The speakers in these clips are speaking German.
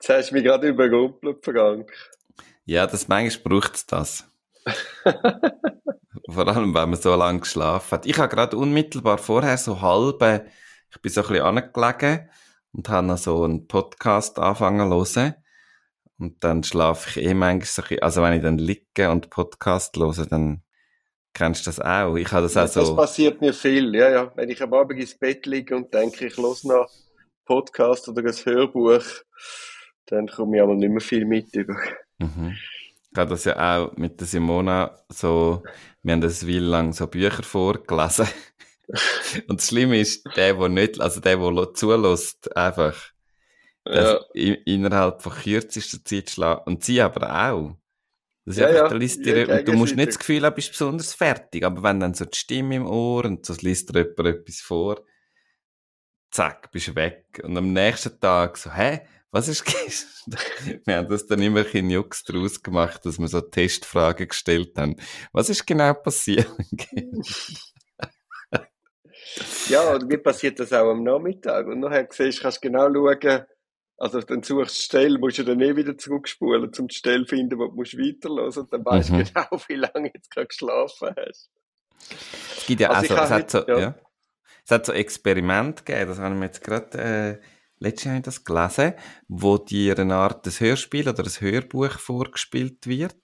Jetzt hast du mich gerade überrumpelt, Frank. Ja, das manchmal braucht es das. Vor allem, wenn man so lange geschlafen hat. Ich habe gerade unmittelbar vorher so halbe, ich bin so ein bisschen angelegen und habe noch so einen Podcast angefangen zu hören. Und dann schlafe ich eh manchmal so ein bisschen, also wenn ich dann liege und Podcast höre, dann kennst du das auch. Ich habe das Ja, auch so. Das passiert mir viel, ja, ja. Wenn ich am Abend ins Bett liege und denke, ich los noch Podcast oder ein Hörbuch, dann komme ich aber nicht mehr viel mit über. Mhm. Ich habe das ja auch mit der Simona so, wir haben das Weile lang so Bücher vorgelesen. Und das Schlimme ist, der, der nicht, also der, der zulässt, einfach, Ja, innerhalb von kürzester Zeit schlafen. Und sie aber auch. Das ist Ja, einfach, ja, liest ja, dir, und du musst nicht das Gefühl haben, bist besonders fertig. Aber wenn dann so die Stimme im Ohr und so liest dir jemand etwas vor, zack, bist du weg. Und am nächsten Tag so, hä? Was ist? Wir haben das dann immer bisschen Jux draus gemacht, dass wir so Testfragen gestellt haben. Was ist genau passiert? ja, und mir passiert das auch am Nachmittag. Und nachher siehst, kannst du genau schauen, also dann suchst du die Stelle, musst du dann eh wieder zurückspulen, um die Stelle zu finden, wo du musst weiterhören Und dann weißt Mhm. du genau, wie lange du jetzt gerade geschlafen hast. Es gibt ja Also auch ich so, es hat so, ja. ja. Es hat so Experimente gegeben, das habe ich mir jetzt gerade, äh, letztes Jahr habe ich das gelesen, wo dir eine Art des Hörspiel oder ein Hörbuch vorgespielt wird.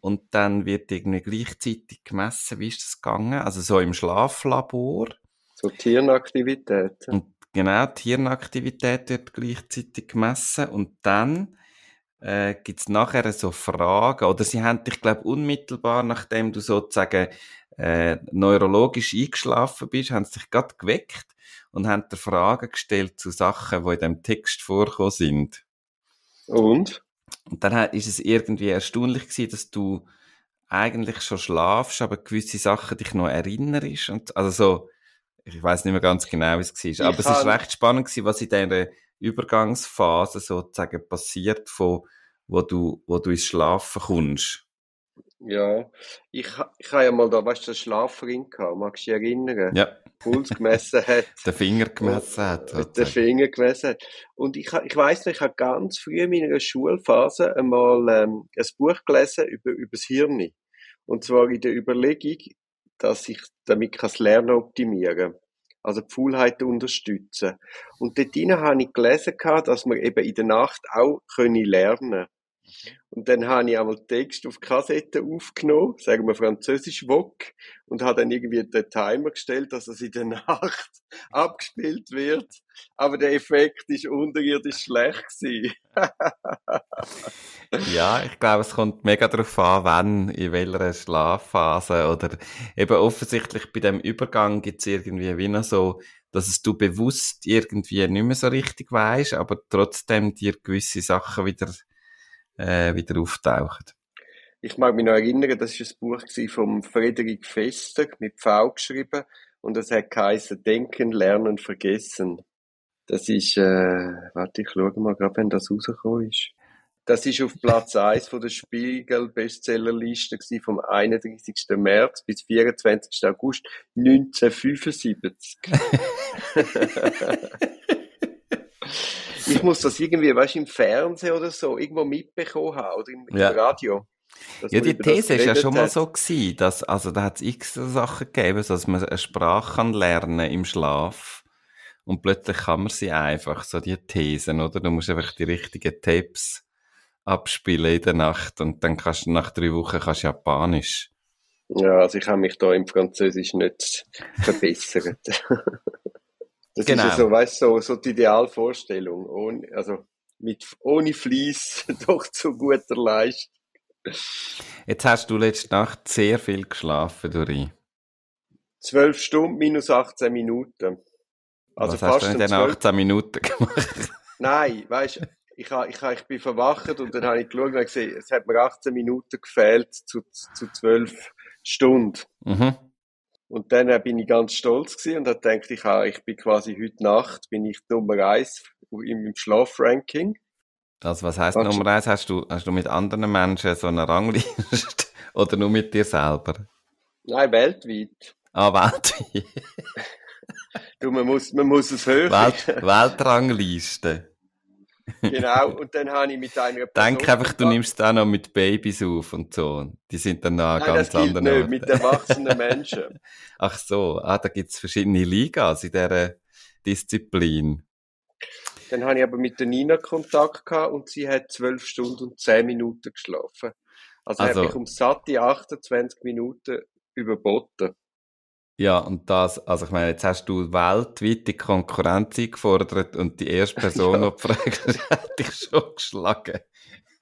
Und dann wird irgendwie gleichzeitig gemessen, wie ist das gegangen? Also so im Schlaflabor. So Tierenaktivitäten. Und genau, die Hirnaktivität wird gleichzeitig gemessen. Und dann äh, gibt's nachher so Fragen, oder sie haben dich, glaube unmittelbar, nachdem du sozusagen äh, neurologisch eingeschlafen bist, haben sie dich gerade geweckt und haben dir Fragen gestellt zu Sachen, die in dem Text vorgekommen sind. Und? Und dann ist es irgendwie erstaunlich gewesen, dass du eigentlich schon schlafst, aber gewisse Sachen dich noch erinnerst. Und, also so, ich weiß nicht mehr ganz genau, wie es war. Aber es ist recht spannend gewesen, was in dieser Übergangsphase sozusagen passiert, von, wo du, wo du ins Schlafen kommst. Ja, ich, ha- ich habe ja mal da, weißt du, einen Schlafring gehabt, magst du dich erinnern? Ja, Puls gemessen hat. den Finger gemessen hat. Mit den sozusagen. Finger gemessen hat. Und ich, ha- ich weiss noch, ich habe ganz früh in meiner Schulphase einmal ähm, ein Buch gelesen über, über das Hirn. Und zwar in der Überlegung, dass ich damit kann das Lernen optimieren also die Faulheit unterstützen. Und dort drin habe ich gelesen, gehabt, dass man eben in der Nacht auch können lernen Und dann habe ich einmal Text auf Kassette aufgenommen, sagen wir französisch Wok, und habe dann irgendwie den Timer gestellt, dass es in der Nacht abgespielt wird. Aber der Effekt ist unterirdisch schlecht gewesen. Ja, ich glaube, es kommt mega darauf an, wann, in welcher Schlafphase oder eben offensichtlich bei dem Übergang gibt es irgendwie wie noch so, dass es du bewusst irgendwie nicht mehr so richtig weißt, aber trotzdem dir gewisse Sachen wieder, äh, wieder auftauchen. Ich mag mich noch erinnern, das war ein Buch vom Frederik Fester, mit V geschrieben, und das hat geheißen Denken, Lernen, Vergessen. Das ist, äh, warte, ich schaue mal gerade, wenn das rausgekommen ist. Das ist auf Platz 1 von der Spiegel-Bestsellerliste vom 31. März bis 24. August 1975. ich muss das irgendwie, weißt du, im Fernsehen oder so irgendwo mitbekommen haben oder im, Ja. Radio. Ja, die These ist ja schon mal hat. so gewesen, dass, also da hat es x Sachen gegeben, dass man eine Sprache kann lernen im Schlaf. Und plötzlich kann man sie einfach, so die Thesen, oder? Du musst einfach die richtigen Tapes abspielen in der Nacht und dann kannst du nach drei Wochen kannst Japanisch. Ja, also ich habe mich da im Französisch nicht verbessert. Das Genau. ist ja so, weißt du, so, so die Idealvorstellung. Ohne, also mit, ohne Fließ doch zu guter Leistung. Jetzt hast du letzte Nacht sehr viel geschlafen, Dori. Zwölf Stunden minus 18 Minuten. Also Was hast du fast in ein den zwölf. 18 Minuten gemacht? Nein, weißt du, ich, ha, ich, ha, ich bin verwacht und dann habe ich geschaut und gesehen, es hat mir 18 Minuten gefehlt zu, zu 12 Stunden. Mhm. Und dann äh, bin ich ganz stolz gewesen und habe gedacht, ich, ha, ich bin quasi heute Nacht, bin ich Nummer eins im Schlafranking. Also was heisst Kannst- Nummer eins? Hast du, hast du mit anderen Menschen so eine Rangliste? Oder nur mit dir selber? Nein, weltweit. Ah, weltweit. Du, man muss, man muss es hören. Welt, Weltrangliste. Genau. Und dann habe ich mit einer Denk Person einfach, du nimmst es auch noch mit Babys auf und so. Die sind dann noch Nein, ganz das anderen nicht, mit erwachsenen Menschen. Ach so, ah, da gibt's verschiedene Ligas in dieser Disziplin. Dann habe ich aber mit der Nina Kontakt gehabt und sie hat 12 Stunden und 10 Minuten geschlafen. Also, Also- habe ich um satte 28 Minuten überboten. Ja, und das, also ich meine, jetzt hast du weltweit die Konkurrenz eingefordert und die erste Person, Ja. die gefragt hat, hat dich schon geschlagen.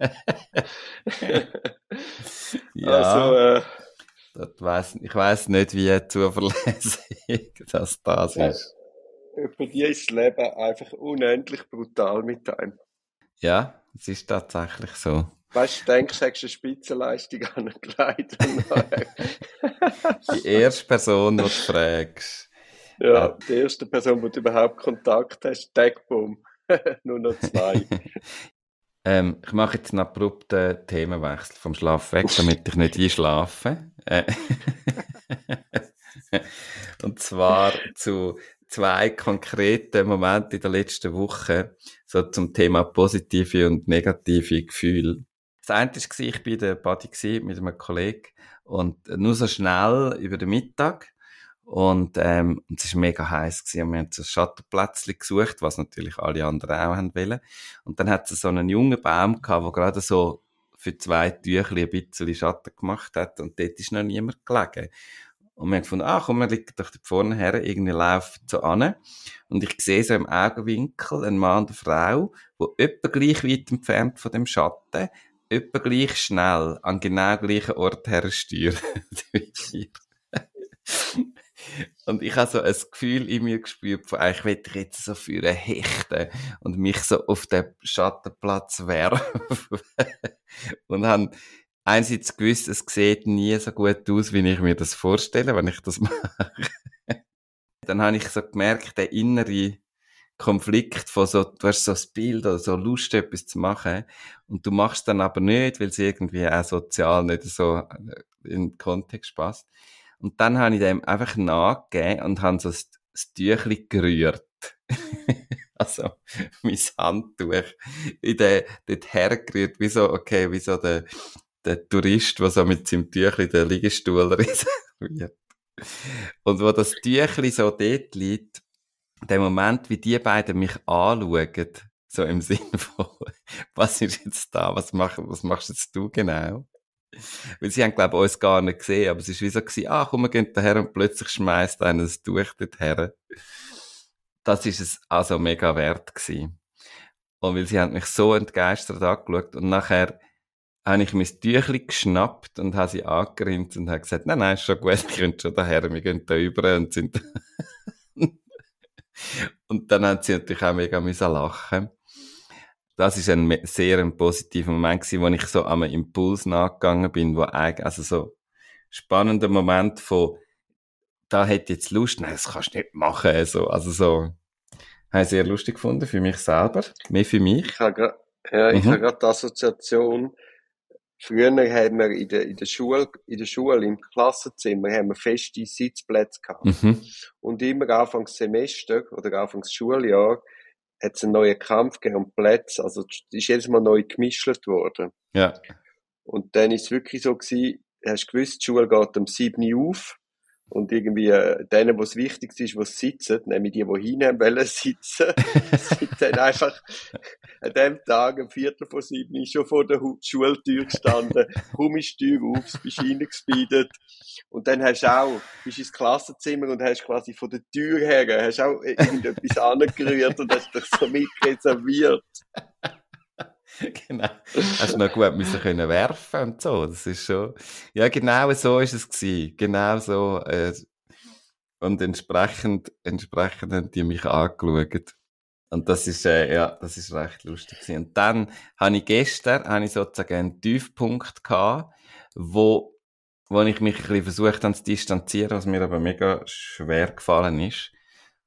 ja, Also, äh, das weiss, ich weiss nicht, wie zuverlässig das das ist. für die ist das Leben einfach unendlich brutal mit einem. Ja, es ist tatsächlich so. Weißt du, du denkst, du hättest eine Spitzenleistung angelegt. Die erste Person, die du fragst. ja, die erste Person, die du überhaupt Kontakt hast, Deckboom. Nur noch zwei. Ähm, ich mache jetzt einen abrupten Themenwechsel vom Schlaf weg, damit ich nicht einschlafe. Äh, Und zwar zu zwei konkreten Momenten in der letzten Woche, so zum Thema positive und negative Gefühle. Das eine war, ich war der Party mit einem Kollegen und nur so schnell über den Mittag. Und, ähm, es war mega heiß gewesen. Und wir haben so ein Schattenplätzchen gesucht, was natürlich alle anderen auch haben wollen. Und dann hat es so einen jungen Baum gehabt, der gerade so für zwei Tüchli ein bisschen Schatten gemacht hat. Und dort ist noch niemand gelegen. Und wir haben gefunden, ah, komm, wir liegen doch da vorne her, irgendwie laufen so an. Und ich sehe so im Augenwinkel einen Mann und eine Frau, die etwa gleich weit entfernt von dem Schatten, etwa gleich schnell an genau gleichen Ort hersteuern. wie wir. Und ich habe so ein Gefühl in mir gespürt, von will ich jetzt so für hechten und mich so auf den Schattenplatz werfen. und habe einerseits gewusst, es sieht nie so gut aus, wie ich mir das vorstelle, wenn ich das mache. Dann habe ich so gemerkt, der innere Konflikt von so, du hast so das Bild oder so Lust, etwas zu machen, und du machst dann aber nicht, weil es irgendwie auch sozial nicht so in den Kontext passt. Und dann habe ich dem einfach nachgegeben und habe so das, das Tüchli gerührt. also, mein Handtuch in den, dort hergerührt, wie so, okay, wie so der, der Tourist, der so mit seinem Tüchli den Liegestuhl reserviert. Und wo das Tüchli so dort liegt, der Moment, wie die beiden mich anschauen, so im Sinne von, was ist jetzt da, was, mach, was machst jetzt du genau? Weil sie haben, glaube ich, uns gar nicht gesehen, aber es ist wie so gewesen, ah, komm, wir gehen daher und plötzlich schmeißt einer das Tuch dort her. Das ist es also mega wert gewesen. Und weil sie haben mich so entgeistert angeschaut und nachher habe ich mein Tüchli geschnappt und habe sie angerinnt und habe gesagt, nein, nein, ist schon gut, ich könnt schon daher, wir gehen da über und sind und dann haben sie natürlich auch mega müssen lachen. Das ist ein sehr ein positiver Moment gewesen, wo ich so am Impuls nachgegangen bin, wo eigentlich, also so spannender Moment von, da hätte jetzt Lust, nein, das kannst du nicht machen, so, also so, habe ich sehr lustig gefunden für mich selber, mehr für mich. Ich habe gerade, ja, ich Mhm. habe gerade die Assoziation. Früher haben wir in der, in der Schule, in der Schule, im Klassenzimmer, haben wir feste Sitzplätze gehabt. Mhm. Und immer Anfangs Semester oder Anfangs Schuljahr hat es einen neuen Kampf gegeben um Plätze. Also, ist jedes Mal neu gemischt worden. Ja. Und dann ist es wirklich so gewesen, hast du gewusst, die Schule geht um 7 Uhr auf. Und irgendwie, äh, denen, wo es wichtig ist, sie sitzen, nämlich die, die hinten wollen sitzen, sind einfach an dem Tag, am Viertel vor sieben, schon vor der Hu- Schultür gestanden, komm ist die Tür auf, bist reingespeedet. Und dann hast du auch, bist ins Klassenzimmer und hast quasi von der Tür her, hast auch irgendetwas angerührt und hast dich so mitreserviert. genau. Hast du noch gut müssen können werfen und so. Das ist schon, ja, genau so ist es gewesen. Genau so, äh, und entsprechend, entsprechend haben die mich angeschaut. Und das ist, äh, ja, das ist recht lustig gewesen. Und dann habe ich gestern, habe ich sozusagen einen Tiefpunkt gehabt, wo, wo ich mich ein bisschen versucht habe zu distanzieren, was mir aber mega schwer gefallen ist.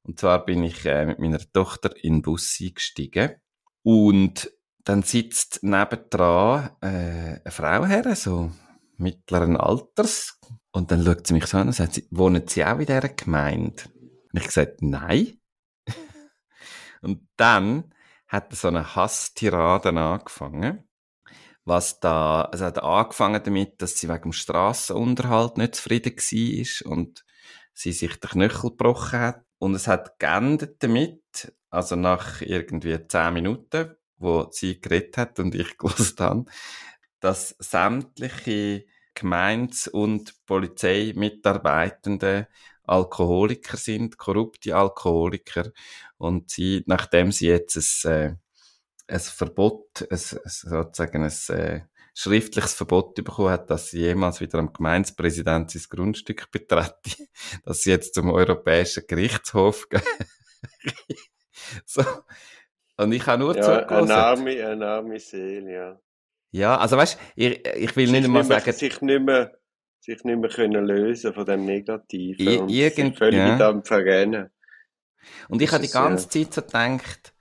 Und zwar bin ich äh, mit meiner Tochter in den Bus eingestiegen und dann sitzt nebendran äh, eine Frau her, so mittleren Alters. Und dann schaut sie mich so an und sagt, wohnen Sie auch in dieser Gemeinde? Und ich gesagt, nein. und dann hat so eine Hasstirade angefangen. Was da, also hat angefangen damit, dass sie wegen dem Strassenunterhalt nicht zufrieden war und sie sich den Knöchel gebrochen hat. Und es hat geendet damit, also nach irgendwie zehn Minuten, wo sie geredet hat und ich gewusst habe, dass sämtliche Gemeins- und Polizeimitarbeitende Alkoholiker sind, korrupte Alkoholiker. Und sie, nachdem sie jetzt ein, äh, ein Verbot, ein, sozusagen ein äh, schriftliches Verbot bekommen hat, dass sie jemals wieder am Gemeindepräsident sein Grundstück betrete, dass sie jetzt zum Europäischen Gerichtshof gehen. so. Und ich habe nur ja, zugelassen. Eine arme, eine arme Seele, ja. Ja, also weißt ich, ich will sich nicht mal mehr, sagen. Sich nicht mehr, sich nicht mehr können lösen von dem Negativen. I, und irgend, völlig ja. dem verrennen. Und ich Das habe die ganze äh, Zeit so gedacht,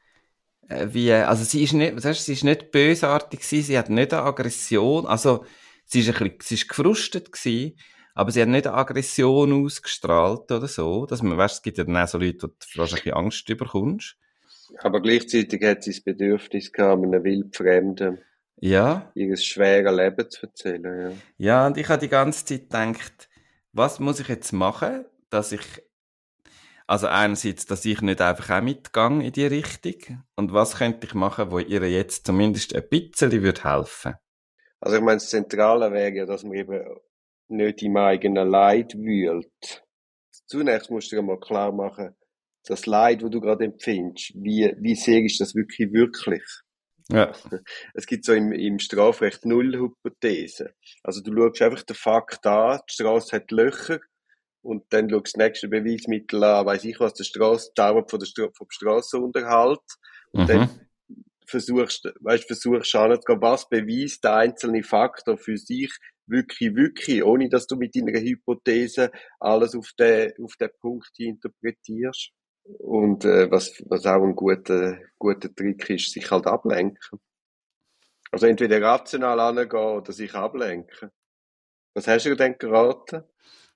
äh, wie, also sie ist nicht, weißt, sie ist nicht bösartig gewesen, sie hat nicht eine Aggression, also sie ist ein bisschen, sie ist gefrustet gewesen, aber sie hat nicht eine Aggression ausgestrahlt oder so, dass man, weißt, es gibt ja dann auch so Leute, wo du fast ein bisschen Angst überkommst. Aber gleichzeitig hat sie das Bedürfnis gehabt, einem Wildfremden Ja, ihr schweres Leben zu erzählen, ja. ja, und ich habe die ganze Zeit gedacht, was muss ich jetzt machen, dass ich, also einerseits, dass ich nicht einfach auch mitgehe in die Richtung, und was könnte ich machen, wo ihr jetzt zumindest ein bisschen würde helfen Also ich meine, das Zentrale wäre ja, dass man eben nicht im eigenen Leid wühlt. Zunächst musst du dir mal klar machen, das Leid, das du gerade empfindest, wie, wie sehr ist das wirklich wirklich? Ja. Es gibt so im, im Strafrecht null Hypothesen. Also du schaust einfach den Fakt an, die Straße hat Löcher und dann schaust du das nächste Beweismittel an, weiss ich was, der Straße, die Dauer von der Stra vom Strassenunterhalt und Mhm. dann versuchst, weißt, versuchst anzugehen, was beweist der einzelne Faktor für sich wirklich, wirklich, ohne dass du mit deiner Hypothese alles auf den, auf den Punkt interpretierst. Und äh, was, was auch ein guter, guter Trick ist, sich halt ablenken. Also entweder rational angehen oder sich ablenken. Was hast du denn geraten?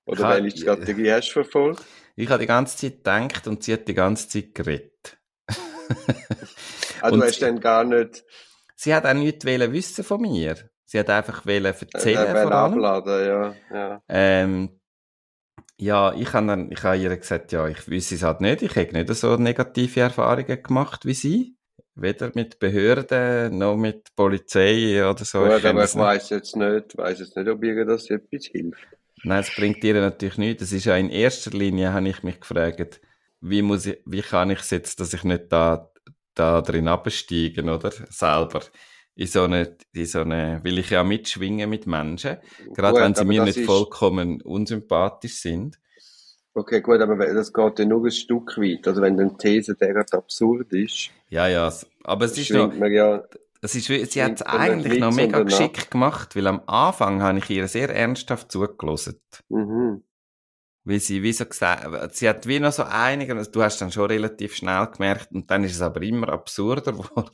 Oder hab- welche Strategie hast du verfolgt? Ich habe die ganze Zeit gedacht und sie hat die ganze Zeit geredet. Ah, du hast dann gar nicht Sie hat auch nichts wissen von mir. Sie hat einfach wollen äh, erzählen wollen vor allem. abladen, ja, ja. Ähm, ja, ich habe dann, ich habe ihr gesagt, ja, ich wüsste es halt nicht. Ich habe nicht so negative Erfahrungen gemacht wie sie. Weder mit Behörden, noch mit Polizei oder so. Gut, Ich aber ich weiss jetzt nicht, weiss jetzt nicht, ob ihr das etwas hilft. Nein, es bringt ihr natürlich nichts. Das ist ja in erster Linie, habe ich mich gefragt, wie muss ich, wie kann ich es jetzt, dass ich nicht da, da drin absteige, oder? Selber. In so eine, in so eine, will ich ja mitschwingen mit Menschen. Gerade Gut, wenn sie mir nicht ist- vollkommen unsympathisch sind. Okay, gut, aber das geht ja nur ein Stück weit. Also wenn eine These derart absurd ist, Ja, ja. Aber es ist noch, ja, es ist, sie hat es eigentlich noch mega geschickt gemacht, weil am Anfang habe ich ihr sehr ernsthaft zugelassen. mhm. Weil sie wie so gesagt, sie hat wie noch so einige, du hast dann schon relativ schnell gemerkt und dann ist es aber immer absurder geworden.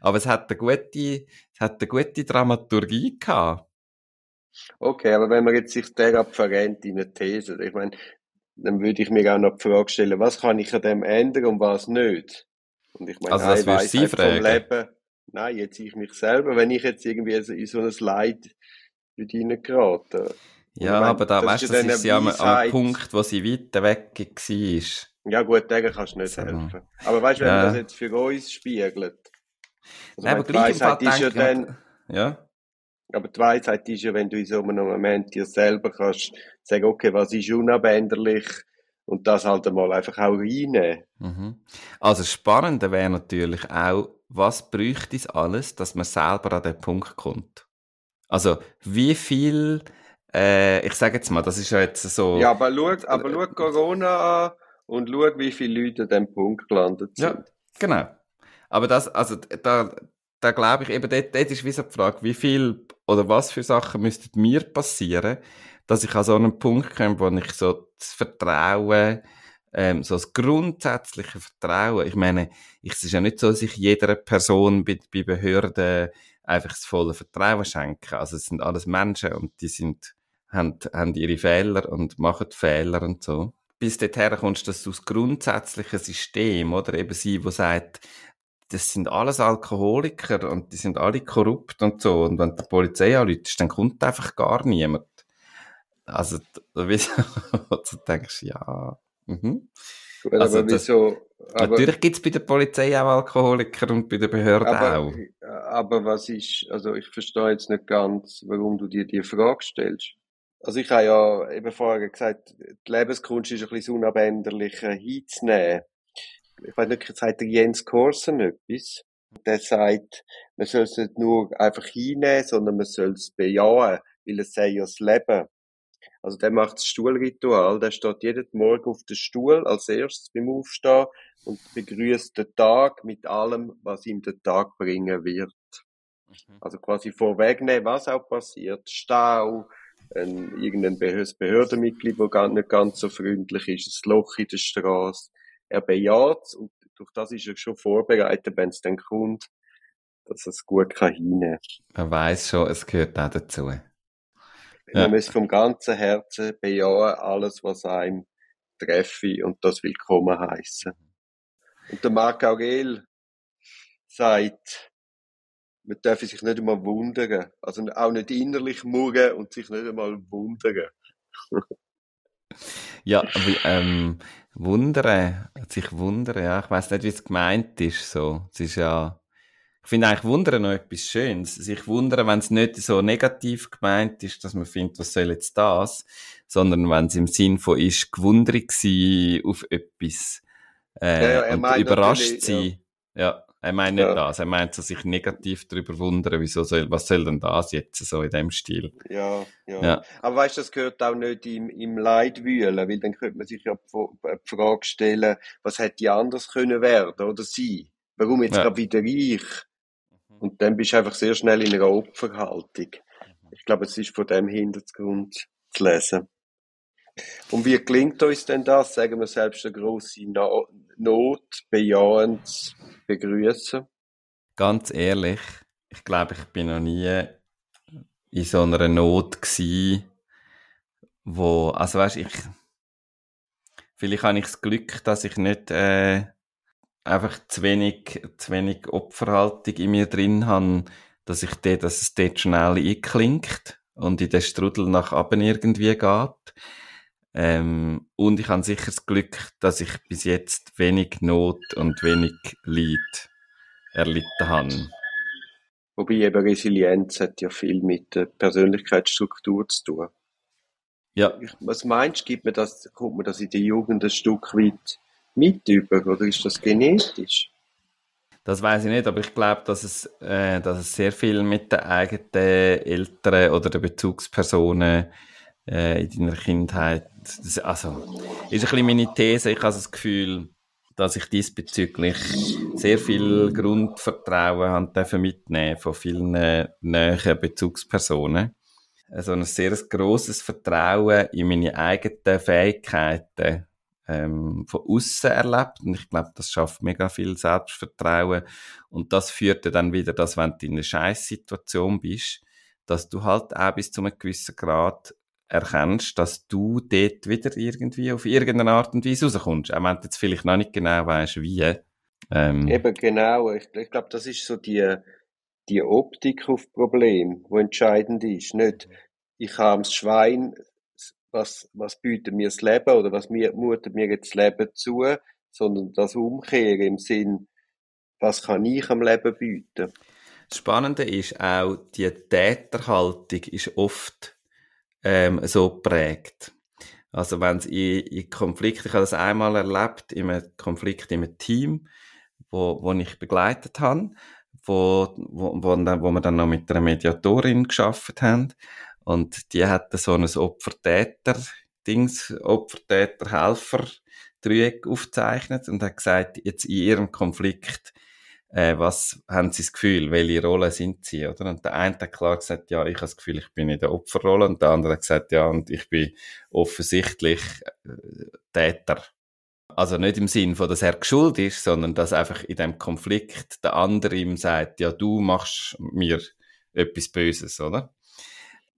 Aber es hat eine gute, es hat eine gute Dramaturgie gehabt. Okay, aber wenn man jetzt sich derart verrennt in eine These, ich meine, dann würde ich mir auch noch die Frage stellen, was kann ich an dem ändern und was nicht? Und ich meine, Also das würdest Sie fragen? Leben, nein, jetzt ich mich selber, wenn ich jetzt irgendwie in so ein Leid würde ich Ja, meine, aber da, weißt du, ist das ist ja am, am. Punkt, wo sie weiter weg war. Ja gut, denen kannst du nicht So. helfen. Aber weißt du, wenn Ja. man das jetzt für uns spiegelt, also Nein, aber gleich im Fall ist ja dann, ja. aber die Weisheit ist ja, wenn du in so einem Moment dir selber kannst sagen, okay, was ist unabänderlich und das halt einmal einfach auch reinnehmen. Mhm. Also das Spannende wäre natürlich auch, was bräuchte es alles, dass man selber an den Punkt kommt. Also wie viel, äh, ich sage jetzt mal, das ist ja jetzt so, Ja, aber schau, aber schau Corona an und schau, wie viele Leute an diesem Punkt gelandet sind. Ja, genau. Aber das, also da, da glaube ich eben, dort, dort ist wie so die Frage, wie viel oder was für Sachen müssten mir passieren, dass ich an so einen Punkt komme, wo ich so das Vertrauen, ähm, so das grundsätzliche Vertrauen, ich meine, es ist ja nicht so, dass ich jeder Person bei, bei Behörden einfach das volle Vertrauen schenke. Also es sind alles Menschen und die sind, haben, haben ihre Fehler und machen Fehler und so. Bis dorthin kommst, dass du das grundsätzliche System, oder eben sie, wo sagt, das sind alles Alkoholiker und die sind alle korrupt und so. Und wenn die Polizei anruft, dann kommt einfach gar niemand. Also, du denkst, ja, mhm. Gut, also aber wieso? Aber, natürlich gibt es bei der Polizei auch Alkoholiker und bei der Behörde aber, auch. Aber was ist, also ich verstehe jetzt nicht ganz, warum du dir die Frage stellst. Also ich habe ja eben vorher gesagt, die Lebenskunst ist ein bisschen das Unabänderliche hinzunehmen ich weiß nicht, sagt der Jens Korsen etwas. Der sagt, man soll es nicht nur einfach hinnehmen, sondern man soll es bejahen, weil es sei ja das Leben. Also der macht das Stuhlritual, der steht jeden Morgen auf dem Stuhl als erstes beim Aufstehen und begrüßt den Tag mit allem, was ihm der Tag bringen wird. Mhm. Also quasi vorwegnehmen, was auch passiert. Stau, ein, irgendein Behördenmitglied, das nicht ganz so freundlich ist, ein Loch in der Straße, er bejaht und durch das ist er schon vorbereitet, wenn es dann kommt, dass er es gut kann hinnehmen kann. Man weiß schon, es gehört auch dazu. Ja. Man muss vom ganzen Herzen bejahen, alles, was einem treffe und das willkommen heißen. Und der Marc Aurel sagt, man darf sich nicht einmal wundern. Also auch nicht innerlich murren und sich nicht einmal wundern. ja, aber, ähm, Wundern, sich wundern, ja. Ich weiß nicht, wie es gemeint ist, so. Es ist ja, ich finde eigentlich Wundern noch etwas Schönes. Sich wundern, wenn es nicht so negativ gemeint ist, dass man findet, was soll jetzt das, sondern wenn es im Sinn von ist, gewundert sein auf etwas, äh, ja, ja, und überrascht sein. Ja. ja. Er meint nicht ja. das. Er meint so sich negativ darüber wundern, wieso soll, was soll denn das jetzt so in dem Stil? Ja, ja. ja. Aber weißt du, das gehört auch nicht im, im Leid wühlen, weil dann könnte man sich ja die Frage stellen, was hätte anders können werden oder sein? Warum jetzt ja. gerade wieder ich? Mhm. Und dann bist du einfach sehr schnell in einer Opferhaltung. Ich glaube, es ist von dem Hintergrund zu lesen. Und wie gelingt uns denn das? Sagen wir selbst eine grosse Not bejahend begrüßen? Ganz ehrlich, ich glaube, ich bin noch nie in so einer Not gsi, wo, also weißt, ich, vielleicht habe ich das Glück, dass ich nicht äh, einfach zu wenig, zu wenig Opferhaltung in mir drin habe, dass ich de, dass es dort schnell einklingt und in den Strudel nach oben irgendwie geht. Ähm, und ich habe sicher das Glück, dass ich bis jetzt wenig Not und wenig Leid erlitten habe. Wobei eben Resilienz hat ja viel mit der Persönlichkeitsstruktur zu tun. Ja. Was meinst du, gibt man das, kommt man das in der Jugend ein Stück weit mit über oder ist das genetisch? Das weiß ich nicht, aber ich glaube, dass es, äh, dass es sehr viel mit den eigenen Eltern oder den Bezugspersonen äh, in deiner Kindheit. Das, also, ist ein bisschen meine These. Ich habe das Gefühl, dass ich diesbezüglich sehr viel Grundvertrauen habe mitnehmen von vielen äh, näheren Bezugspersonen. Also ein sehr grosses Vertrauen in meine eigenen Fähigkeiten ähm, von außen erlebt. Und ich glaube, das schafft mega viel Selbstvertrauen. Und das führt dann wieder, dass wenn du in einer Scheißsituation bist, dass du halt auch bis zu einem gewissen Grad erkennst, dass du dort wieder irgendwie auf irgendeine Art und Weise rauskommst. Auch wenn du jetzt vielleicht noch nicht genau weißt, wie. Ähm. Eben genau. Ich, ich glaube, das ist so die, die Optik auf Problem, wo entscheidend ist. Nicht, ich habe das Schwein, was, was bietet mir das Leben oder was mir, mutet mir jetzt das Leben zu, sondern das Umkehren im Sinn, was kann ich am Leben bieten? Das Spannende ist auch, die Täterhaltung ist oft ähm, so prägt. Also wenn es in, in Konflikt, ich habe das einmal erlebt, in einem Konflikt in einem Team, wo, wo ich begleitet habe, wo, wo, wo, dann, wo wir dann noch mit einer Mediatorin geschafft haben. Und die hatte so ein Opfer-Täter-Dings, Opfer-Täter-Helfer, Dreieck aufgezeichnet und hat gesagt, jetzt in ihrem Konflikt, äh, was haben sie das Gefühl, welche Rolle sind sie, oder? Und der eine hat klar gesagt, ja, ich habe das Gefühl, ich bin in der Opferrolle und der andere hat gesagt, ja, und ich bin offensichtlich äh, Täter. Also nicht im Sinn von, dass er geschuld ist, sondern dass einfach in dem Konflikt der andere ihm sagt, ja, du machst mir etwas Böses, oder?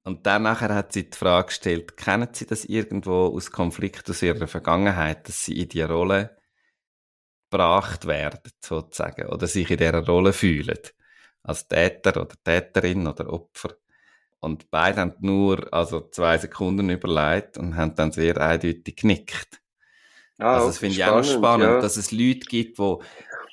Und dann hat sie die Frage gestellt, kennen Sie das irgendwo aus Konflikt aus Ihrer Vergangenheit, dass Sie in die Rolle gebracht werden, sozusagen, oder sich in dieser Rolle fühlen? Als Täter oder Täterin oder Opfer. Und beide haben nur, also zwei Sekunden überlegt und haben dann sehr eindeutig genickt. Ah, also das finde ich auch noch spannend, ja. dass es Leute gibt, wo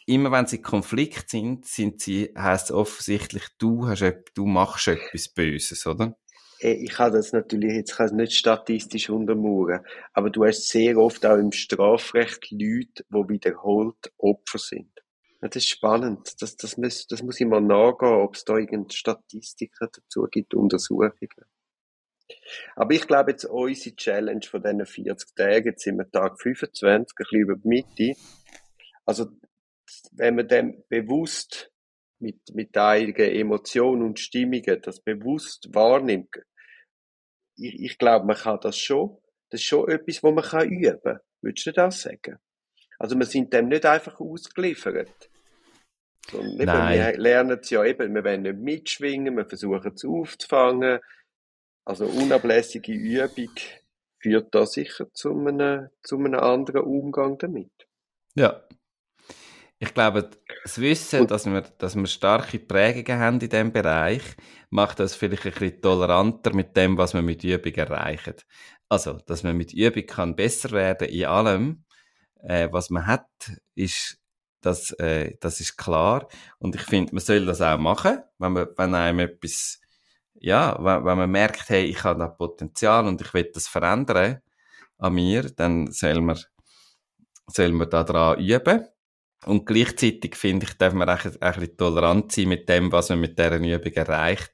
immer wenn sie Konflikt sind, sind sie, heisst offensichtlich, du hast, du machst etwas Böses, oder? Äh, ich kann das natürlich jetzt kann nicht statistisch untermauern, aber du hast sehr oft auch im Strafrecht Leute, die wiederholt Opfer sind. das ist spannend. Das, das, muss, das muss ich mal nachgehen, ob es da irgendeine Statistiken dazu gibt, Untersuchungen. Aber ich glaube jetzt, unsere Challenge von diesen 40 Tagen, jetzt sind wir Tag 25, ein bisschen über die Mitte. Also, wenn man dem bewusst mit, mit eigenen Emotionen und Stimmungen das bewusst wahrnimmt, ich, ich glaube, man kann das schon. Das ist schon etwas, was man kann üben kann. Würdest du das sagen? Also, wir sind dem nicht einfach ausgeliefert. Sondern eben, wir lernen es ja eben, wir wollen nicht mitschwingen, wir versuchen es aufzufangen. Also, unablässige Übung führt da sicher zu einem, zu einem anderen Umgang damit. Ja, ich glaube, das Wissen, dass wir, dass wir starke Prägungen haben in diesem Bereich, macht das vielleicht ein bisschen toleranter mit dem, was wir mit Übung erreichen. Also, dass man mit Übung kann besser werden in allem, äh, was man hat, ist, das, äh, das ist klar. Und ich finde, man soll das auch machen, wenn man, wenn einem etwas, ja, wenn, wenn man merkt, hey, ich habe da Potenzial und ich will das verändern an mir, dann soll man, soll man da dran üben. Und gleichzeitig finde ich, darf man auch ein, bisschen tolerant sein mit dem, was man mit dieser Übung erreicht.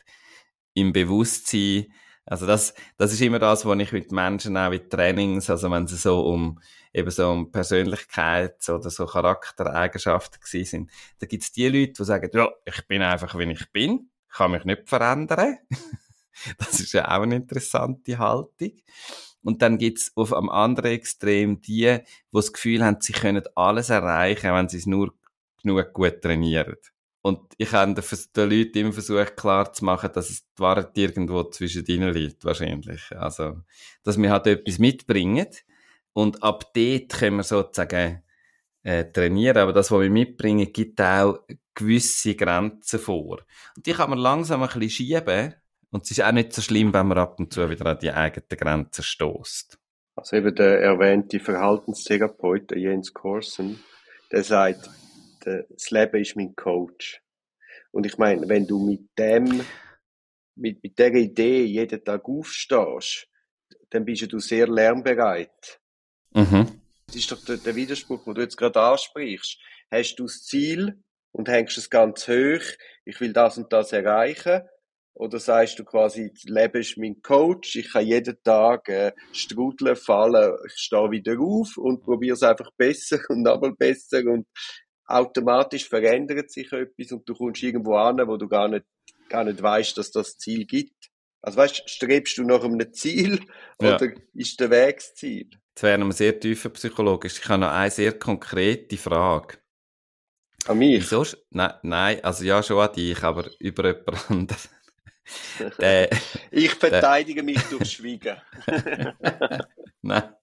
Im Bewusstsein. Also das, das ist immer das, was ich mit Menschen auch mit Trainings, also wenn sie so um, eben so um Persönlichkeits- oder so Charaktereigenschaften gewesen sind. Da gibt es die Leute, die sagen, ja, ich bin einfach, wie ich bin, kann mich nicht verändern. das ist ja auch eine interessante Haltung. Und dann gibt's auf am anderen Extrem die, die das Gefühl haben, sie können alles erreichen, wenn sie es nur genug gut trainieren. Und ich habe den Leuten immer versucht klar zu machen, dass es die Wahrheit irgendwo zwischen ihnen liegt, wahrscheinlich. Also, dass wir halt etwas mitbringen. Und ab dort können wir sozusagen äh, trainieren. Aber das, was wir mitbringen, gibt auch gewisse Grenzen vor. Und die kann man langsam ein bisschen schieben, und es ist auch nicht so schlimm, wenn man ab und zu wieder an die eigenen Grenzen stößt. Also eben der erwähnte Verhaltenstherapeut, der Jens Korsen, der sagt, das Leben ist mein Coach. Und ich meine, wenn du mit dem, mit, mit der Idee jeden Tag aufstehst, dann bist du sehr lernbereit. Mhm. Das ist doch der, der Widerspruch, den du jetzt gerade ansprichst. Hast du das Ziel und hängst es ganz hoch, ich will das und das erreichen, oder sagst du quasi, das Leben ist mein Coach, ich kann jeden Tag äh, strudeln, fallen, ich stehe wieder auf und probiere es einfach besser und nochmal besser und automatisch verändert sich etwas und du kommst irgendwo an, wo du gar nicht, gar nicht weißt, dass das Ziel gibt. Also weißt, strebst du nach einem Ziel ja. oder ist der Weg das Ziel? Das wäre noch sehr tiefer psychologisch. Ich habe noch eine sehr konkrete Frage. An mich? Wieso? Nein, nein, also ja schon an dich, aber über jemand anderes. Der, ich verteidige der, mich durch Schweigen. Nein.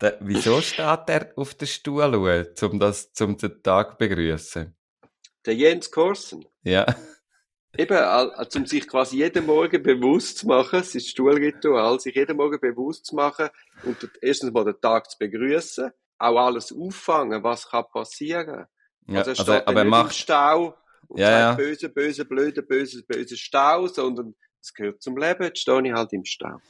Der, wieso steht er auf der Stuhl, um das zum den Tag begrüßen? Der Jens Korsen. Ja. Eben, um sich quasi jeden Morgen bewusst zu machen, es ist Stuhlritual, sich jeden Morgen bewusst zu machen und erstens mal den Tag zu begrüßen, auch alles auffangen, was kann passieren. Ja, also also, aber er macht, Stau und ja, sagt ja. böse, böse, blöde, böse, böse Stau, sondern es gehört zum Leben, jetzt stehe ich halt im Stau.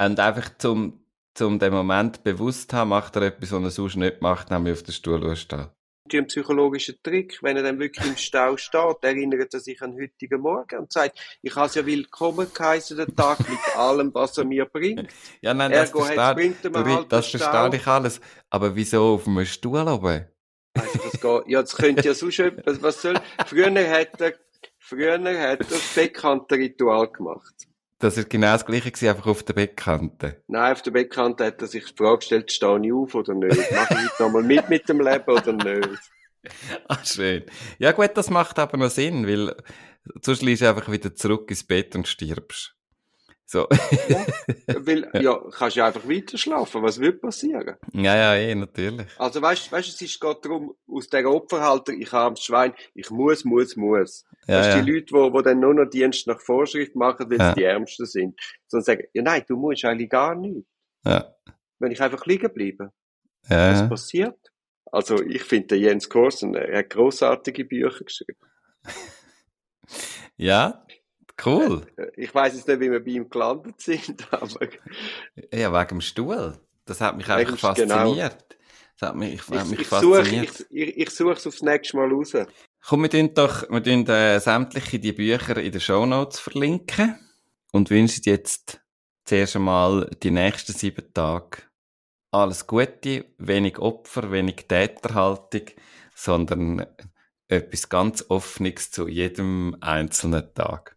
Und einfach zum, zum den Moment bewusst haben, macht er etwas, was er sonst nicht macht, nämlich auf den Stuhl stehen. ein psychologischer Trick. Wenn er dann wirklich im Stau steht, erinnert er sich an den heutigen Morgen und sagt, ich habe es ja willkommen geheißen, den Tag mit allem, was er mir bringt. Ja, nein, das Ergo hat verstehe, bringt er mir halt das verstehe ich alles. Aber wieso auf einem Stuhl oben? Also das geht, ja, das könnte ja sonst etwas, was soll, früher hat er, früher hat er das bekannte Ritual gemacht. Das ist genau das Gleiche gewesen, einfach auf der Bettkante. Nein, auf der Bekannten hat er sich die Frage gestellt, stehe ich auf oder nicht? Mache ich heute nochmal mit mit dem Leben oder nicht? Ah, schön. Ja gut, das macht aber noch Sinn, weil sonst liegst du einfach wieder zurück ins Bett und stirbst. So. Weil, ja, kannst ja einfach weiter schlafen. Was wird passieren? ja, ja, eh, natürlich. Also, weißt, weißt, es ist gerade darum, aus der Opferhaltung, ich habe Schwein, ich muss, muss, muss. Ja, das ja. die Leute, die, dann nur noch Dienst nach Vorschrift machen, weil Ja. sie die Ärmsten sind. Sondern sagen, ja, nein, du musst eigentlich gar nicht. Ja. Wenn ich einfach liegen bleibe, was Ja. passiert? Also, ich finde, Jens Korsen, er hat grossartige Bücher geschrieben. ja, cool. Ich weiß jetzt nicht, wie wir bei ihm gelandet sind, aber Ja, wegen dem Stuhl. Das hat mich einfach genau. fasziniert. Das hat mich, hat ich, mich ich suche fasziniert. ich, ich, ich suche es aufs nächste Mal raus. Komm, wir tun doch, wir tun, äh, sämtliche die Bücher in den Shownotes verlinken und wünschen dir jetzt zuerst einmal die nächsten sieben Tage alles Gute, wenig Opfer, wenig Täterhaltung, sondern etwas ganz Offenes zu jedem einzelnen Tag.